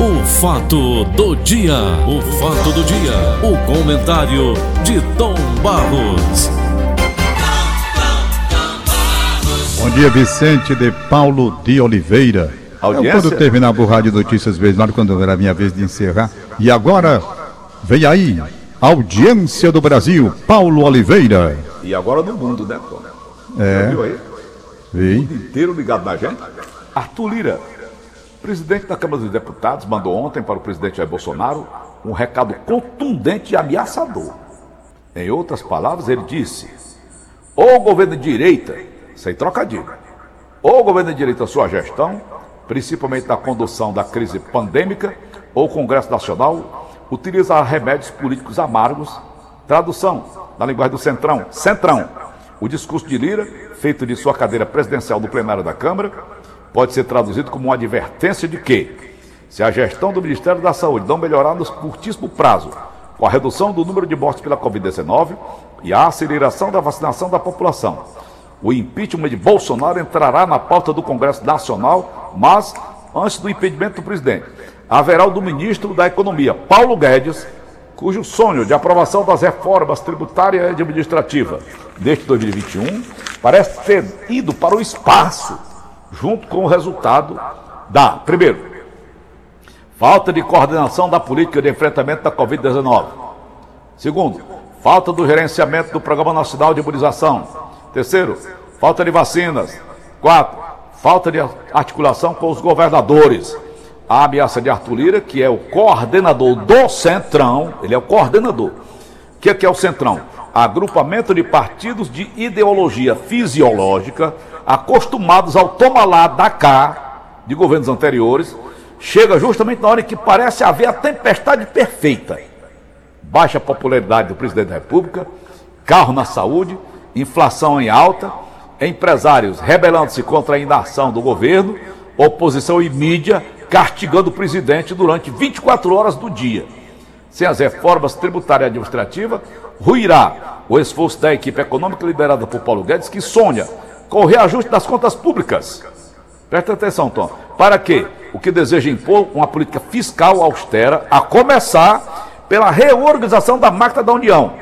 O fato do dia, o fato do dia, o comentário de Tom Barros. Bom dia, Vicente de Paulo de Oliveira. Audiência? Eu, quando terminar o Rádio Notícias Beijado, quando era a minha vez de encerrar. E agora, vem aí, audiência do Brasil, Paulo Oliveira. E agora do mundo, né, Tom? É. Viu aí? O Vem. mundo inteiro ligado na gente. Arthur Lira, presidente da Câmara dos Deputados, mandou ontem para o presidente Jair Bolsonaro um recado contundente e ameaçador. Em outras palavras, ele disse: ou o governo de direita, sem trocadilho, ou o governo de direita, sua gestão, principalmente na condução da crise pandêmica, ou o Congresso Nacional, utiliza remédios políticos amargos. Tradução, na linguagem do Centrão, Centrão. O discurso de Lira, feito de sua cadeira presidencial do plenário da Câmara, pode ser traduzido como uma advertência de que, se a gestão do Ministério da Saúde não melhorar no curtíssimo prazo, com a redução do número de mortes pela Covid-19 e a aceleração da vacinação da população, o impeachment de Bolsonaro entrará na pauta do Congresso Nacional, mas antes do impedimento do presidente, haverá o do ministro da Economia, Paulo Guedes, cujo sonho de aprovação das reformas tributária e administrativa deste 2021 parece ter ido para o espaço, junto com o resultado da, primeiro, falta de coordenação da política de enfrentamento da Covid-19. Segundo, falta do gerenciamento do Programa Nacional de Imunização. Terceiro, falta de vacinas. Quatro, falta de articulação com os governadores. A ameaça de Arthur Lira, que é o coordenador do Centrão, ele é o coordenador. O que é, que é o Centrão? Agrupamento de partidos de ideologia fisiológica, acostumados ao toma lá da cá de governos anteriores, chega justamente na hora em que parece haver a tempestade perfeita baixa popularidade do presidente da República, carro na saúde, inflação em alta, empresários rebelando-se contra a inação do governo, oposição e mídia castigando o presidente durante 24 horas do dia. Sem as reformas tributária e administrativa, ruirá o esforço da equipe econômica liderada por Paulo Guedes, que sonha com o reajuste das contas públicas. Presta atenção, Tom. Para quê? O que deseja impor uma política fiscal austera, a começar pela reorganização da máquina da União.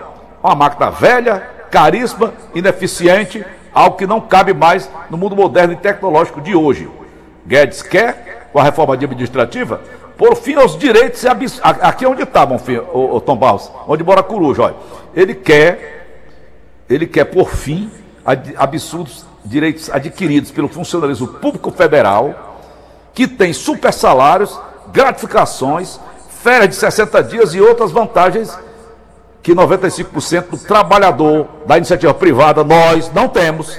Uma máquina velha, caríssima, ineficiente, algo que não cabe mais no mundo moderno e tecnológico de hoje. Guedes quer, com a reforma administrativa, por fim aos direitos e abs... Aqui é onde está, o, o Tom Barros, onde mora coruja, olha. Ele quer, ele quer por fim ad... absurdos direitos adquiridos pelo funcionalismo público federal, que tem super salários, gratificações, férias de 60 dias e outras vantagens que 95% do trabalhador da iniciativa privada nós não temos.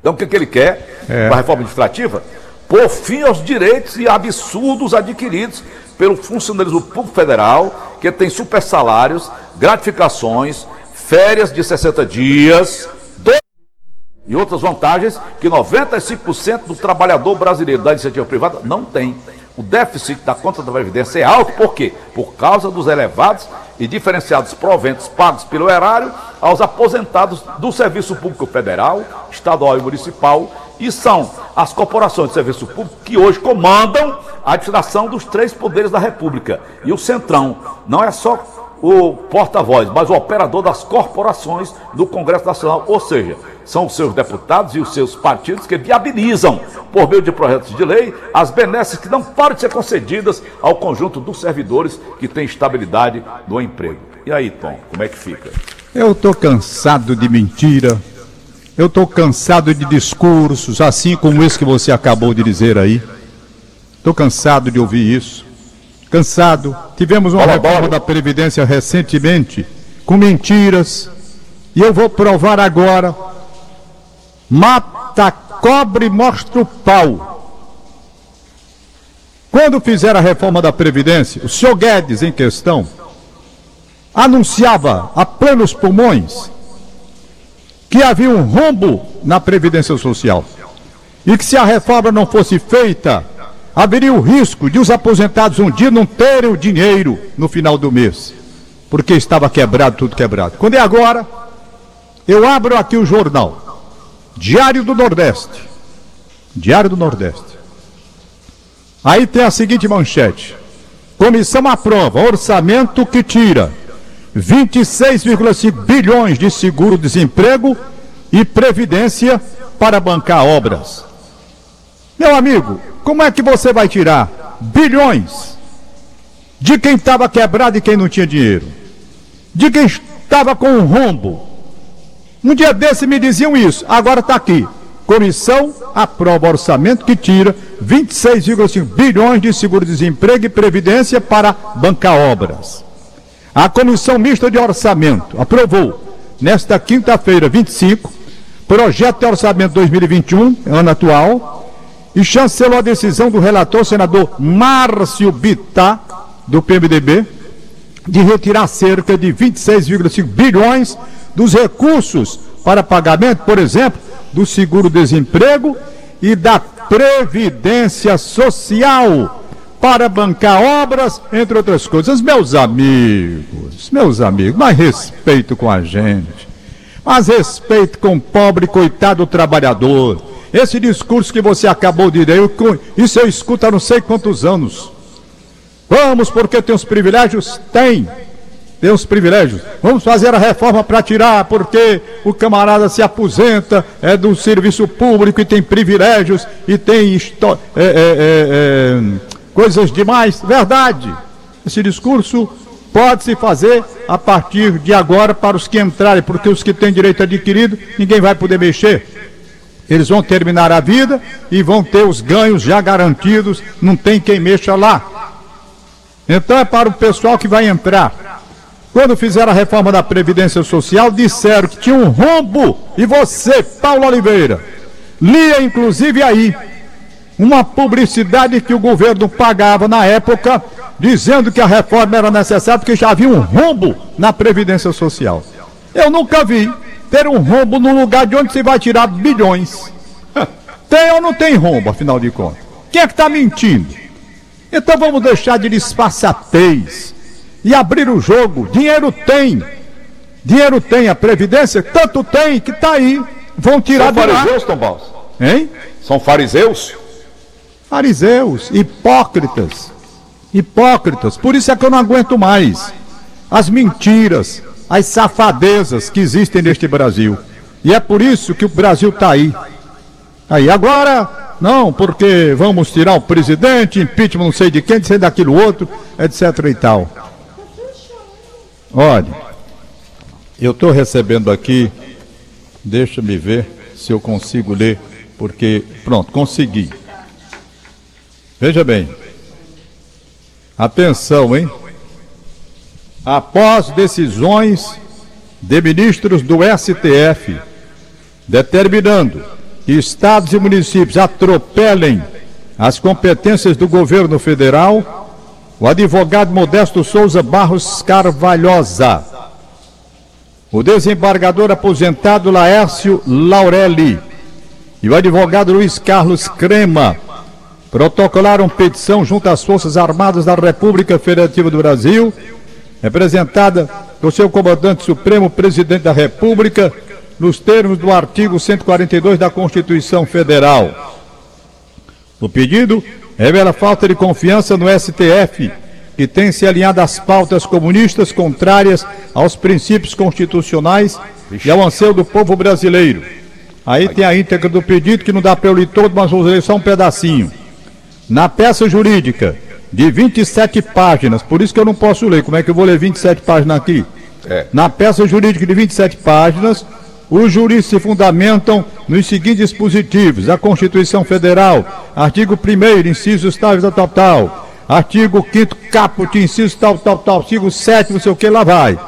Então o que, que ele quer É. com a reforma administrativa? Por fim aos direitos e absurdos adquiridos pelo funcionalismo público federal, que tem super salários, gratificações, férias de 60 dias, e outras vantagens que 95% do trabalhador brasileiro da iniciativa privada não tem. O déficit da conta da Previdência é alto, por quê? Por causa dos elevados e diferenciados proventos pagos pelo erário aos aposentados do Serviço Público Federal, Estadual e Municipal, e são as corporações de serviço público que hoje comandam a administração dos três poderes da República. E o Centrão não é só o porta-voz, mas o operador das corporações do Congresso Nacional, ou seja, são os seus deputados e os seus partidos que viabilizam, por meio de projetos de lei, as benesses que não param de ser concedidas ao conjunto dos servidores que têm estabilidade no emprego. E aí, Tom, como é que fica? Eu tô cansado de mentira. Eu tô cansado de discursos, assim como esse que você acabou de dizer aí. Tô cansado de ouvir isso. Cansado. Tivemos uma reforma da Previdência recentemente, com mentiras. E eu vou provar agora. Mata cobre, mostra o pau. Quando fizeram a reforma da Previdência, o senhor Guedes, em questão, anunciava a plenos pulmões que havia um rombo na Previdência Social e que se a reforma não fosse feita, haveria o risco de os aposentados um dia não terem o dinheiro no final do mês, porque estava quebrado, tudo quebrado. Quando é agora, eu abro aqui o jornal, Diário do Nordeste. Diário do Nordeste. Aí tem a seguinte manchete: Comissão aprova orçamento que tira 26,5 bilhões de seguro-desemprego e previdência para bancar obras. Meu amigo, como é que você vai tirar bilhões de quem estava quebrado e quem não tinha dinheiro? De quem estava com um rombo? Um dia desse me diziam isso, agora está aqui. Comissão aprova orçamento que tira 26,5 bilhões de seguro-desemprego e previdência para bancar obras. A Comissão Mista de Orçamento aprovou, nesta quinta-feira, 25, projeto de orçamento 2021, ano atual, e chancelou a decisão do relator senador Márcio Bittar, do PMDB, de retirar cerca de 26,5 bilhões dos recursos para pagamento, por exemplo, do seguro-desemprego e da previdência social para bancar obras, entre outras coisas. Meus amigos, meus amigos, mais respeito com a gente, mais respeito com o pobre coitado trabalhador. Esse discurso que você acabou de dizer, isso eu escuto há não sei quantos anos. Vamos porque tem os privilégios? Tem tem os privilégios. Vamos fazer a reforma para tirar, porque o camarada se aposenta, é do serviço público e tem privilégios e tem é, é, é, é, coisas demais. Verdade. Esse discurso pode se fazer a partir de agora para os que entrarem, porque os que têm direito adquirido, ninguém vai poder mexer. Eles vão terminar a vida e vão ter os ganhos já garantidos, não tem quem mexa lá. Então é para o pessoal que vai entrar. Quando fizeram a reforma da Previdência Social, disseram que tinha um rombo. E você, Paulo Oliveira, lia inclusive aí uma publicidade que o governo pagava na época, dizendo que a reforma era necessária porque já havia um rombo na Previdência Social. Eu nunca vi ter um rombo no lugar de onde se vai tirar bilhões. Tem ou não tem rombo, afinal de contas? Quem é que está mentindo? Então vamos deixar de disfarçatez e abrir o jogo. Dinheiro tem. Dinheiro tem. A Previdência, tanto tem que está aí. Vão tirar São fariseus, Tom Baus? Hein? São fariseus? Fariseus, hipócritas. Hipócritas. Por isso é que eu não aguento mais as mentiras, as safadezas que existem neste Brasil. E é por isso que o Brasil está aí. Aí, agora, não, porque vamos tirar o presidente, impeachment não sei de quem, não sei daquilo outro, etc e tal. Olha, eu estou recebendo aqui, deixa-me ver se eu consigo ler, porque, pronto, consegui. Veja bem, atenção, hein? Após decisões de ministros do STF determinando que estados e municípios atropelem as competências do governo federal, o advogado Modesto Souza Barros Carvalhosa, o desembargador aposentado Laércio Laurelli e o advogado Luiz Carlos Crema protocolaram petição junto às Forças Armadas da República Federativa do Brasil, representada pelo seu comandante supremo, presidente da República, nos termos do artigo 142 da Constituição Federal. O pedido revela falta de confiança no STF, que tem se alinhado às pautas comunistas contrárias aos princípios constitucionais e ao anseio do povo brasileiro. Aí tem a íntegra do pedido que não dá para eu ler todo, mas vou ler só um pedacinho. Na peça jurídica, de 27 páginas, por isso que eu não posso ler, como é que eu vou ler 27 páginas aqui? É. Na peça jurídica de 27 páginas, os juristas se fundamentam nos seguintes dispositivos: a Constituição Federal, artigo 1, incisos tal, tal, tal, tal, artigo 5, caput, inciso tal, tal, tal, artigo 7, não sei o que, lá vai.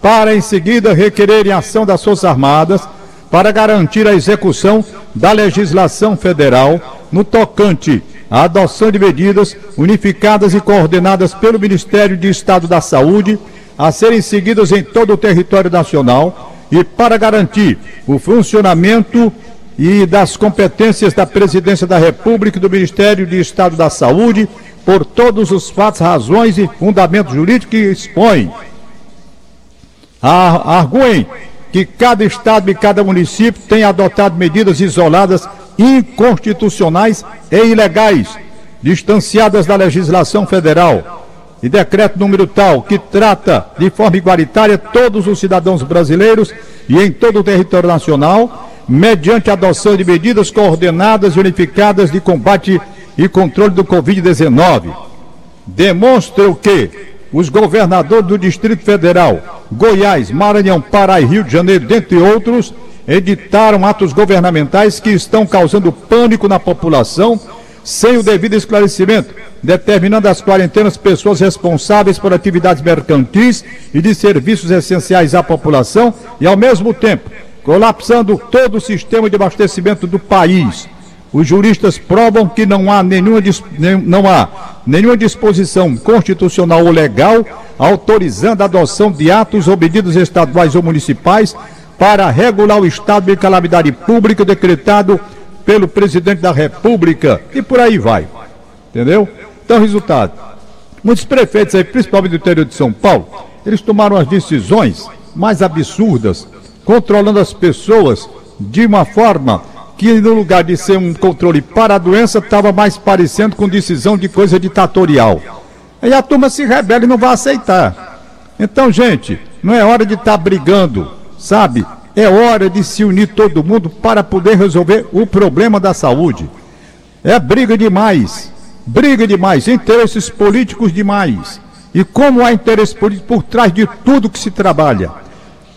Para em seguida requererem ação das Forças Armadas para garantir a execução da legislação federal no tocante à adoção de medidas unificadas e coordenadas pelo Ministério de Estado da Saúde a serem seguidas em todo o território nacional e para garantir o funcionamento e das competências da Presidência da República e do Ministério de Estado da Saúde por todos os fatos, razões e fundamentos jurídicos que expõem. Arguem que cada estado e cada município tem adotado medidas isoladas inconstitucionais e ilegais, distanciadas da legislação federal, e decreto número tal que trata de forma igualitária todos os cidadãos brasileiros e em todo o território nacional, mediante a adoção de medidas coordenadas e unificadas de combate e controle do Covid-19. Demonstra o que os governadores do Distrito Federal, Goiás, Maranhão, Pará e Rio de Janeiro, dentre outros, editaram atos governamentais que estão causando pânico na população sem o devido esclarecimento, determinando as quarentenas pessoas responsáveis por atividades mercantis e de serviços essenciais à população e, ao mesmo tempo, colapsando todo o sistema de abastecimento do país. Os juristas provam que não há nenhuma, não há nenhuma disposição constitucional ou legal autorizando a adoção de atos ou medidas estaduais ou municipais para regular o estado de calamidade pública decretado pelo presidente da República e por aí vai. Entendeu? Então, resultado: muitos prefeitos aí, principalmente do interior de São Paulo, eles tomaram as decisões mais absurdas, controlando as pessoas de uma forma que, no lugar de ser um controle para a doença, estava mais parecendo com decisão de coisa ditatorial. Aí a turma se rebela e não vai aceitar. Então, gente, não é hora de estar tá brigando, sabe? É hora de se unir todo mundo para poder resolver o problema da saúde. É briga demais, briga demais, interesses políticos demais. E como há interesse político por trás de tudo que se trabalha,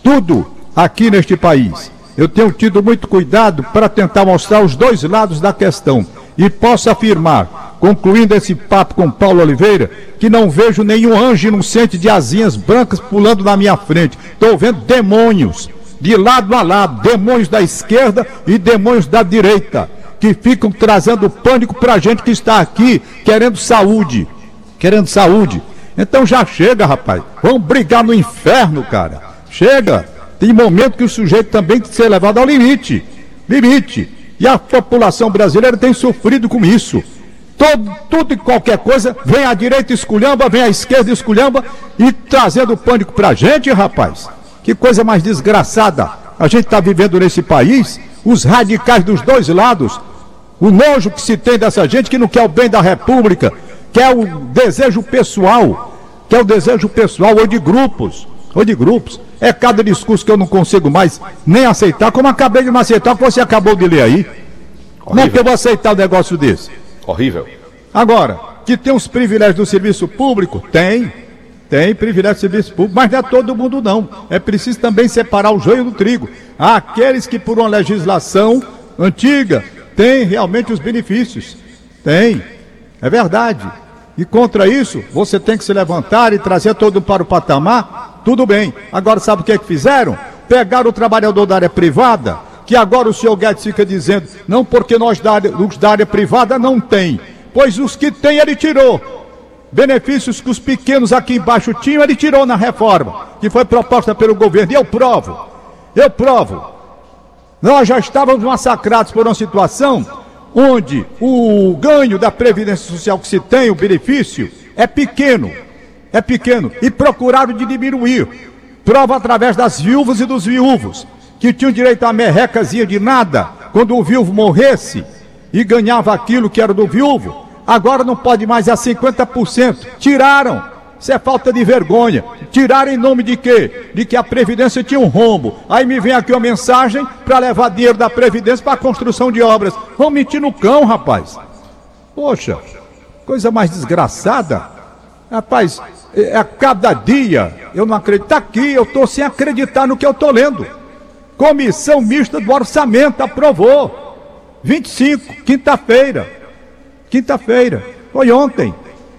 tudo aqui neste país. Eu tenho tido muito cuidado para tentar mostrar os dois lados da questão. E posso afirmar, concluindo esse papo com Paulo Oliveira, que não vejo nenhum anjo inocente de asinhas brancas pulando na minha frente. Estou vendo demônios de lado a lado, demônios da esquerda e demônios da direita, que ficam trazendo pânico para a gente que está aqui querendo saúde, querendo saúde. Então já chega, rapaz. Vamos brigar no inferno, cara. Chega. Tem momento que o sujeito também tem que ser levado ao limite. Limite. E a população brasileira tem sofrido com isso. Todo, tudo e qualquer coisa, vem a direita esculhamba, vem a esquerda esculhamba e trazendo pânico pra gente, rapaz. Que coisa mais desgraçada. A gente está vivendo nesse país, os radicais dos dois lados, o nojo que se tem dessa gente que não quer o bem da República, quer o desejo pessoal, quer o desejo pessoal ou de grupos, ou de grupos. É cada discurso que eu não consigo mais nem aceitar, como acabei de não aceitar que você acabou de ler aí. Como é que eu vou aceitar um negócio desse? Horrível. Agora, que tem os privilégios do serviço público? Tem. Tem privilégio de serviço público, mas não é todo mundo não. É preciso também separar o joio do trigo. Há aqueles que por uma legislação antiga têm realmente os benefícios. Tem. É verdade. E contra isso, você tem que se levantar e trazer todo para o patamar. Tudo bem. Agora sabe o que é que fizeram? Pegaram o trabalhador da área privada, que agora o senhor Guedes fica dizendo, não porque nós da área, os da área privada não tem. Pois os que tem ele tirou benefícios que os pequenos aqui embaixo tinham, ele tirou na reforma, que foi proposta pelo governo. E eu provo, eu provo. Nós já estávamos massacrados por uma situação onde o ganho da Previdência Social que se tem, o benefício, é pequeno. É pequeno. E procuraram diminuir. Prova através das viúvas e dos viúvos, que tinham direito a merrecazinha de nada quando o viúvo morresse e ganhava aquilo que era do viúvo agora não pode mais a 50%. Tiraram. Isso é falta de vergonha. Tiraram em nome de quê? De que a Previdência tinha um rombo. Aí me vem aqui uma mensagem para levar dinheiro da Previdência para a construção de obras. Vão mentir no cão, rapaz. Poxa, coisa mais desgraçada. Rapaz, é a cada dia eu não acredito. Está aqui, eu estou sem acreditar no que eu estou lendo. Comissão Mista do Orçamento aprovou. 25, quinta-feira. Quinta-feira, foi ontem.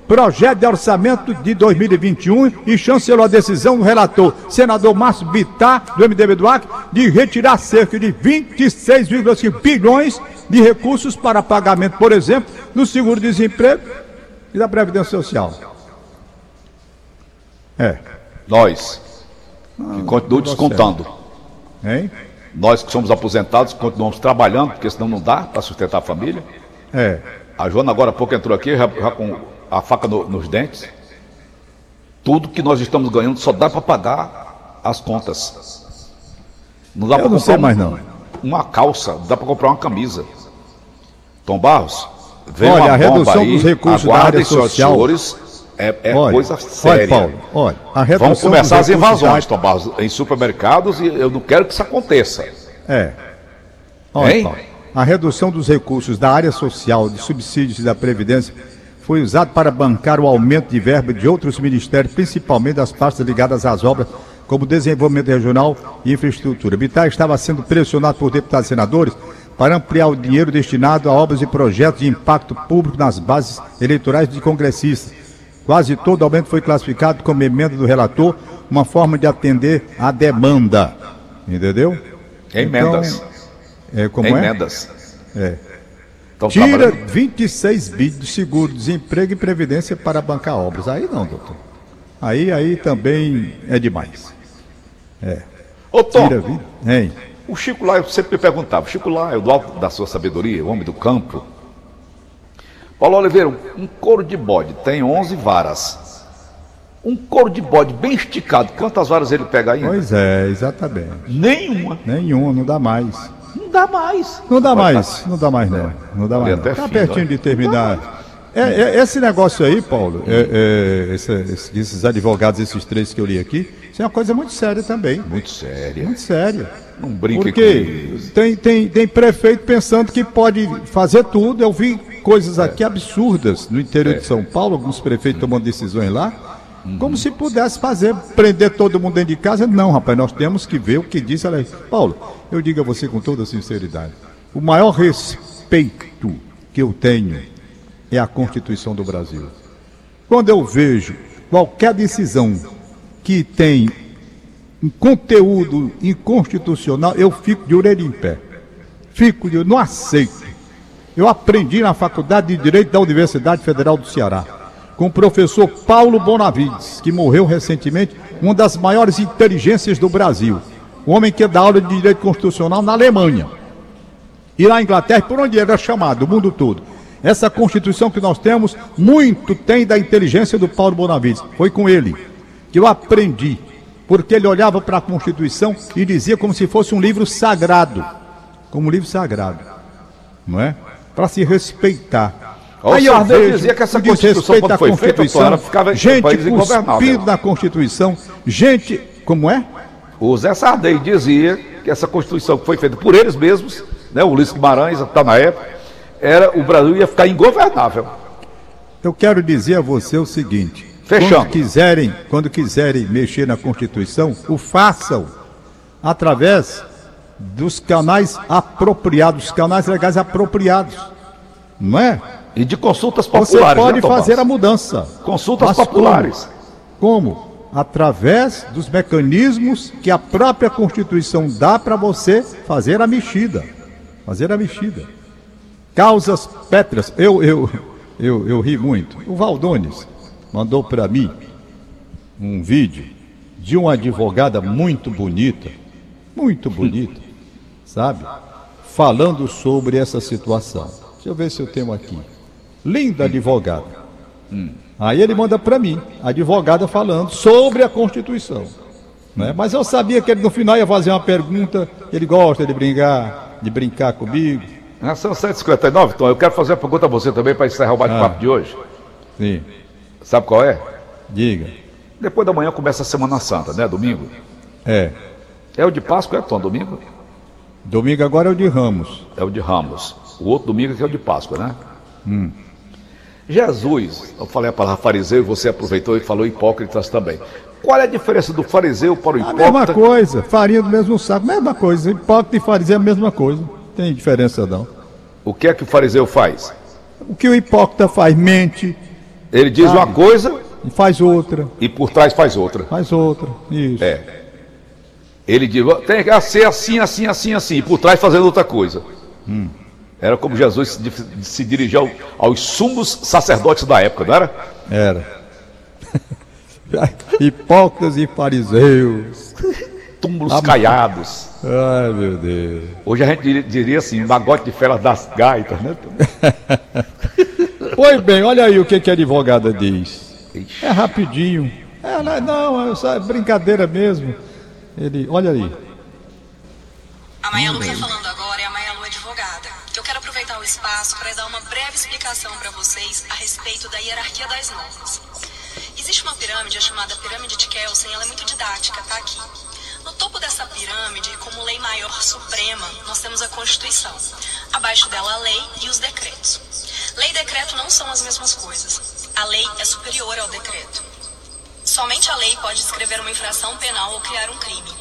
Projeto de orçamento de 2021 e chancelou a decisão do relator, senador Márcio Bittar, do MDB do Acre, de retirar cerca de 26,5 bilhões de recursos para pagamento, por exemplo, do seguro-desemprego e da Previdência Social. É. Nós, que ah, continuam descontando. Hein? Nós que somos aposentados, continuamos trabalhando, porque senão não dá para sustentar a família. É. A Joana agora há pouco entrou aqui, já, já com a faca no, nos dentes. Tudo que nós estamos ganhando só dá para pagar as contas. Não dá para comprar mais não. uma calça, dá para comprar uma camisa. Tom Barros, Vem Olha, uma a redução aí, dos recursos da área social. senhores, é, é olha, coisa olha, séria. Paulo, olha, a redução Vão começar as invasões, Tom Barros, em supermercados e eu não quero que isso aconteça. É. Olha, Hein? Paulo, a redução dos recursos da área social, de subsídios e da Previdência foi usado para bancar o aumento de verba de outros ministérios, principalmente das pastas ligadas às obras, como desenvolvimento regional e infraestrutura. Bittar estava sendo pressionado por deputados e senadores para ampliar o dinheiro destinado a obras e projetos de impacto público nas bases eleitorais de congressistas. Quase todo aumento foi classificado como emenda do relator, uma forma de atender à demanda. Entendeu? Emendas. Então, é, como é? Emendas. É. Estão Tira trabalhando- 26 bilhões de seguro, desemprego e previdência para bancar obras. Aí não, doutor. Aí, aí também é demais. Ô, Tom, Tira 20. Hein? o Chico lá, eu sempre me perguntava, o Chico lá é o do alto da sua sabedoria, o homem do campo. Paulo Oliveira, um couro de bode tem 11 varas. Um couro de bode bem esticado, quantas varas ele pega ainda? Pois é, exatamente. Nenhuma. Nenhum, não dá mais. Não dá mais. Não dá mais, não dá mais não. Não dá mais. Tá fim, pertinho olha. de terminar. É, é, esse negócio aí, Paulo, é, é, esse- esse- esses advogados, esses três que eu li aqui, isso é uma coisa muito séria também. Muito séria. Muito séria. Não brinque com Porque isso. tem, tem, tem prefeito pensando que pode fazer tudo. Eu vi coisas aqui absurdas no interior de São Paulo, alguns prefeitos tomando decisões lá, como se pudesse fazer, prender todo mundo dentro de casa. Não, rapaz, nós temos que ver o que diz a lei. Paulo, eu digo a você com toda sinceridade: o maior respeito que eu tenho é a Constituição do Brasil. Quando eu vejo qualquer decisão que tem um conteúdo inconstitucional, eu fico de orelha em pé. Fico de, não aceito. Eu aprendi na Faculdade de Direito da Universidade Federal do Ceará, com o professor Paulo Bonavides, que morreu recentemente, uma das maiores inteligências do Brasil. Um homem que dá aula de Direito Constitucional na Alemanha. E na Inglaterra, por onde era chamado, o mundo todo. Essa Constituição que nós temos, muito tem da inteligência do Paulo Bonavides. Foi com ele que eu aprendi, porque ele olhava para a Constituição e dizia como se fosse um livro sagrado, como um livro sagrado, não é? Para se respeitar. Ó, o Sarney dizia que essa Constituição, quando foi feita, Constituição, ela ficava- gente cuspindo na Constituição, gente, como é? O Zé Sardei dizia que essa Constituição que foi feita por eles mesmos, né, o Ulisses Guimarães, está na época, era, o Brasil ia ficar ingovernável. Eu quero dizer a você o seguinte: Fechando. quando quiserem, quando quiserem mexer na Constituição, o façam através dos canais apropriados, canais legais apropriados, não é? E de consultas Você populares, pode né, fazer a mudança. Consultas populares. Como? como? Através dos mecanismos que a própria Constituição dá para você fazer a mexida. Fazer a mexida. Causas pétreas. Eu, eu, eu, eu ri muito. O Valdones mandou para mim um vídeo de uma advogada muito bonita, muito bonita, sabe? Falando sobre essa situação. Deixa eu ver se eu tenho aqui. Linda advogada. Aí ele manda para mim, a advogada falando sobre a Constituição. Né? Mas eu sabia que ele no final ia fazer uma pergunta, ele gosta de brincar, de brincar comigo. Já são 7h59, Tom. Eu quero fazer uma pergunta a você também para encerrar o bate-papo Ah. de hoje. Sim, Sabe qual é? diga. Depois da manhã começa a Semana Santa, né? Domingo. É, É o de Páscoa, é, Tom? Domingo? domingo agora é o de Ramos. É o de Ramos. O outro domingo que é o de Páscoa, né? Hum. Jesus, eu falei a palavra fariseu e você aproveitou e falou hipócritas também. Qual é a diferença do fariseu para o A mesma hipócrita? coisa, farinha do mesmo saco, mesma coisa. Hipócrita e fariseu é a mesma coisa. Não tem diferença não. O que é que o fariseu faz? O que o hipócrita faz? Mente Ele diz Sabe? uma coisa e faz outra, e por trás faz outra. faz outra. Isso. É. Ele diz, tem que ser assim, assim, assim, assim, e por trás fazendo outra coisa. Hum. Era como Jesus se, se dirigia ao- aos sumos sacerdotes da época, não era? Era. Hipócritas e fariseus. Túmulos caiados. Ai, meu Deus. Hoje a gente diria, assim, magote de feras das gaitas, né? Pois bem, olha aí o que, que a advogada diz. É rapidinho. Ela, não, é só brincadeira mesmo. Ele, olha aí. A Maia Lu que tá falando agora é a Maia Lu advogada. Eu quero aproveitar o o espaço para dar uma breve explicação para vocês a respeito da hierarquia das normas. Existe uma pirâmide chamada Pirâmide de Kelsen, ela é muito didática, tá aqui. No topo dessa pirâmide, como lei maior suprema, nós temos a Constituição. Abaixo dela, a lei e os decretos. Lei e decreto não são as mesmas coisas. A lei é superior ao decreto. Somente a lei pode escrever uma infração penal ou criar um crime.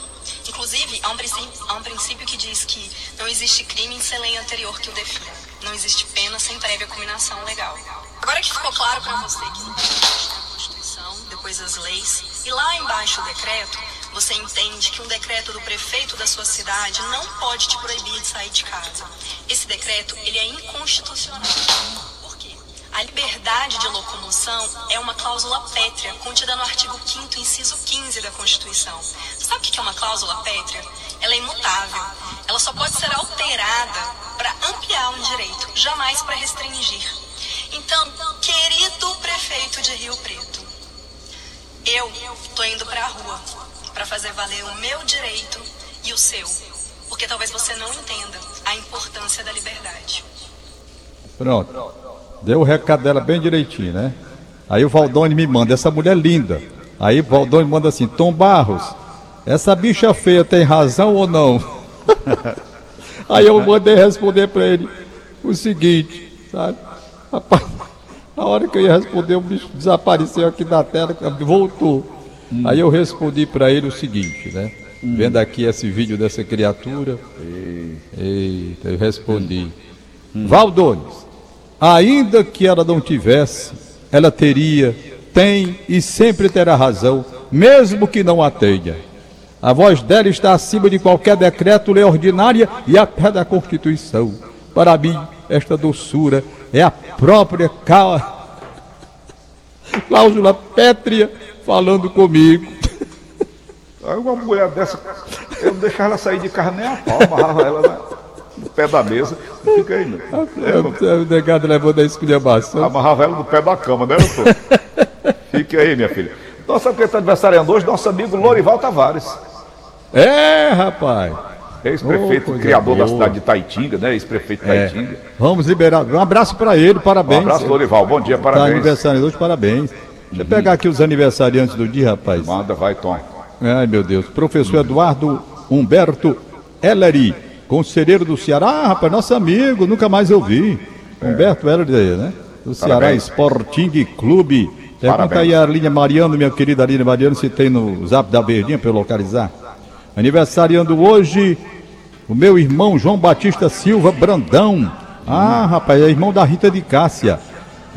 Inclusive, há um, princípio, há um princípio que diz que não existe crime sem lei anterior que o defina. Não existe pena sem prévia combinação legal. Agora que ficou claro para você que a Constituição, depois as leis, e lá embaixo o decreto, você entende que um decreto do prefeito da sua cidade não pode te proibir de sair de casa. Esse decreto, ele é inconstitucional. A liberdade de locomoção é uma cláusula pétrea contida no artigo 5 inciso 15 da Constituição. Sabe o que é uma cláusula pétrea? Ela é imutável. Ela só pode ser alterada para ampliar um direito, jamais para restringir. Então, querido prefeito de Rio Preto, eu tô indo para a rua para fazer valer o meu direito e o seu, porque talvez você não entenda a importância da liberdade. Pronto. Deu o recado dela bem direitinho, né? Aí o Valdone me manda, essa mulher linda. Aí o Valdone manda assim, Tom Barros, essa bicha feia tem razão ou não? Aí eu mandei responder para ele o seguinte, sabe? Rapaz, na hora que eu ia responder, o bicho desapareceu aqui da tela, voltou. Hum. Aí eu respondi para ele o seguinte, né? Hum. Vendo aqui esse vídeo dessa criatura, eita, eu respondi. Hum. Valdones, ainda que ela não tivesse, ela teria, tem e sempre terá razão, mesmo que não a tenha. A voz dela está acima de qualquer decreto, lei ordinária e até da Constituição. Para mim, esta doçura é a própria cláusula pétrea falando comigo. Uma mulher dessa, eu não deixava ela sair de casa nem a pau, amarrava ela no pé da mesa. Fica aí, meu. É, o negado levou da esculhambação. Amarrava ela no pé da cama, né, doutor? Fique aí, minha filha. Nossa, quem está aniversariando hoje, nosso amigo Lorival Tavares. É, rapaz. Ex-prefeito, oh, criador boa. da cidade de Taitinga, né? Ex-prefeito de é. Taitinga. Vamos liberar. Um abraço para ele, parabéns. Um abraço, Lorival. Bom dia, tá parabéns. Tá aniversário hoje, parabéns. Deixa eu pegar aqui os aniversariantes do dia, rapaz. Manda, vai, Tom. Ai, meu Deus. Professor Eduardo Humberto Ellery, conselheiro do Ceará. Ah, rapaz, nosso amigo, nunca mais ouvi. É. Humberto Ellery, né? Do Ceará Sporting Clube. Pergunta aí a linha Mariano, minha querida Aline Mariano, se tem no zap da Verdinha para eu localizar. Aniversariando hoje, o meu irmão João Batista Silva Brandão. Ah, rapaz, é irmão da Rita de Cássia,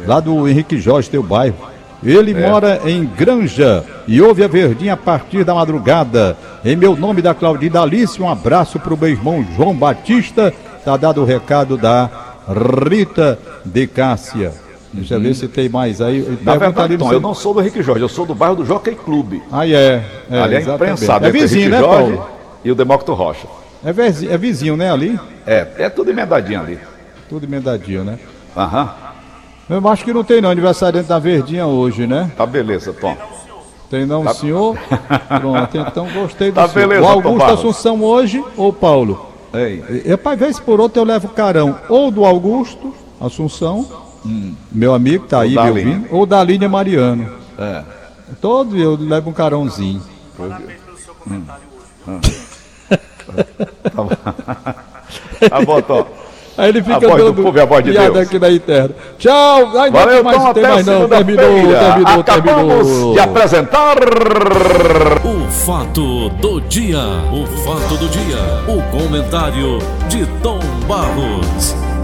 lá do Henrique Jorge, teu bairro. Ele é. mora em Granja e ouve a verdinha a partir da madrugada. Em meu nome da Claudina Alice, um abraço para o meu irmão João Batista. Tá dado o recado da Rita de Cássia. Deixa eu ver se tem mais aí. Na verdade, Tom, eu não sou do Henrique Jorge, eu sou do bairro do Jockey Clube. Ah, é. é ali é imprensado. É vizinho, né, Jorge Paulo? E o Demócrito Rocha. É vizinho, é vizinho, né, ali? É, é tudo emendadinho ali. Tudo emendadinho, né? Aham. Eu acho que não tem não, aniversário da Verdinha hoje, né? Tá beleza, Tom. Tem não, tá... senhor? Pronto, então gostei do tá senhor. Beleza, o Augusto Assunção hoje ou Paulo? Ei. Eu, para vez por outra eu levo carão ou do Augusto Assunção, hum. meu amigo tá ou aí me ouvindo, ou da Línia Mariano. É. Todo eu levo um carãozinho. Hum. Hum. tá bom, tá bom Tom. Aí ele fica a voz dando do povo, a voz de piada Deus. aqui na interna. Tchau. Ai, Valeu, não tem mais, tem mais não. Terminou, terminou, Acabamos terminou. de apresentar... O fato do dia. O fato do dia. O comentário de Tom Barros.